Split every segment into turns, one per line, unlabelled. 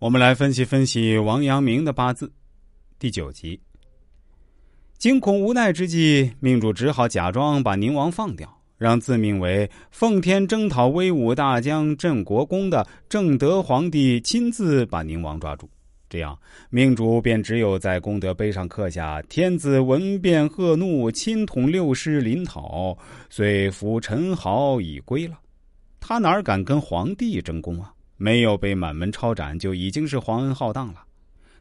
我们来分析分析王阳明的八字，第九集。惊恐无奈之际，命主只好假装把宁王放掉，让自命为奉天征讨威武大将镇国公的正德皇帝亲自把宁王抓住。这样，命主便只有在功德碑上刻下“天子闻变贺怒，亲统六师临讨，遂扶陈豪已归”了。他哪敢跟皇帝争功啊？没有被满门抄斩，就已经是皇恩浩荡了。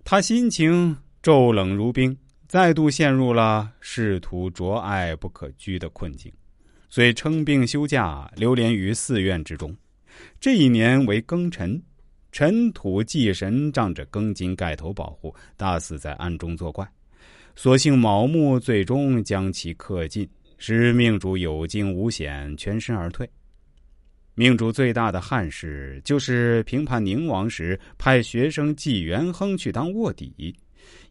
他心情骤冷如冰，再度陷入了仕途卓爱不可居的困境，遂称病休假，流连于寺院之中。这一年为庚辰，尘土祭神仗着庚金盖头保护，大肆在暗中作怪。所幸卯木最终将其克尽，使命主有惊无险，全身而退。命主最大的憾事，就是平叛宁王时派学生纪元亨去当卧底，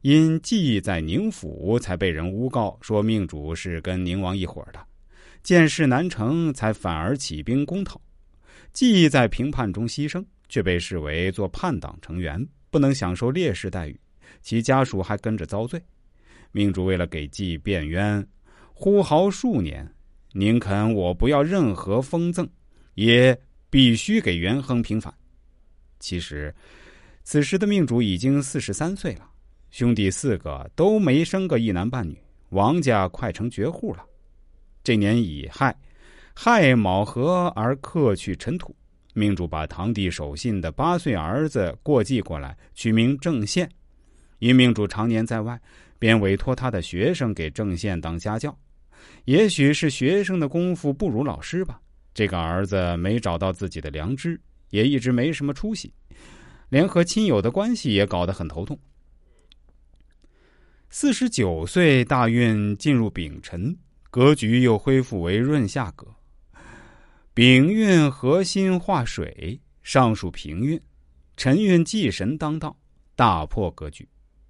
因纪在宁府，才被人诬告说命主是跟宁王一伙的，见势难成，才反而起兵攻讨。纪在平叛中牺牲，却被视为做叛党成员，不能享受烈士待遇，其家属还跟着遭罪。命主为了给纪辩冤，呼号数年，宁肯我不要任何封赠。也必须给元亨平反。其实，此时的命主已经四十三岁了，兄弟四个都没生个一男半女，王家快成绝户了。这年乙亥，亥卯合而克去尘土，命主把堂弟守信的八岁儿子过继过来，取名郑宪。因命主常年在外，便委托他的学生给郑宪当家教。也许是学生的功夫不如老师吧。这个儿子没找到自己的良知，也一直没什么出息，连和亲友的关系也搞得很头痛。四十九岁大运进入丙辰，格局又恢复为润下格。丙运核心化水，上属平运；辰运忌神当道，大破格局。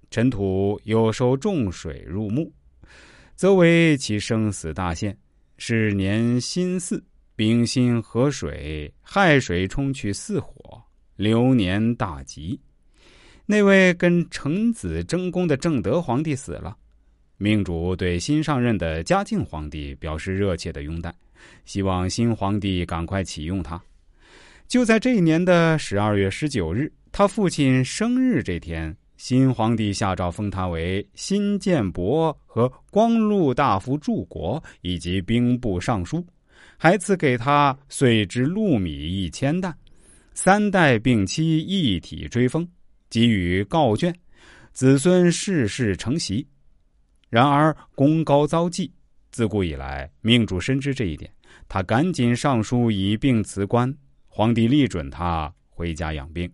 尘土又受重水入木，则为其生死大限。是年辛巳。丙辛河水，亥水冲去巳火，流年大吉。那位跟程子争功的正德皇帝死了，命主对新上任的嘉靖皇帝表示热切的拥戴，希望新皇帝赶快启用他。就在这一年的十二月十九日，他父亲生日这天，新皇帝下诏封他为新建伯和光禄大夫柱国以及兵部尚书。还赐给他岁之禄米一千担，三代并妻一体追封，给予告卷，子孙世世承袭。然而功高遭忌，自古以来命主深知这一点，他赶紧上书以病辞官，皇帝力准他回家养病。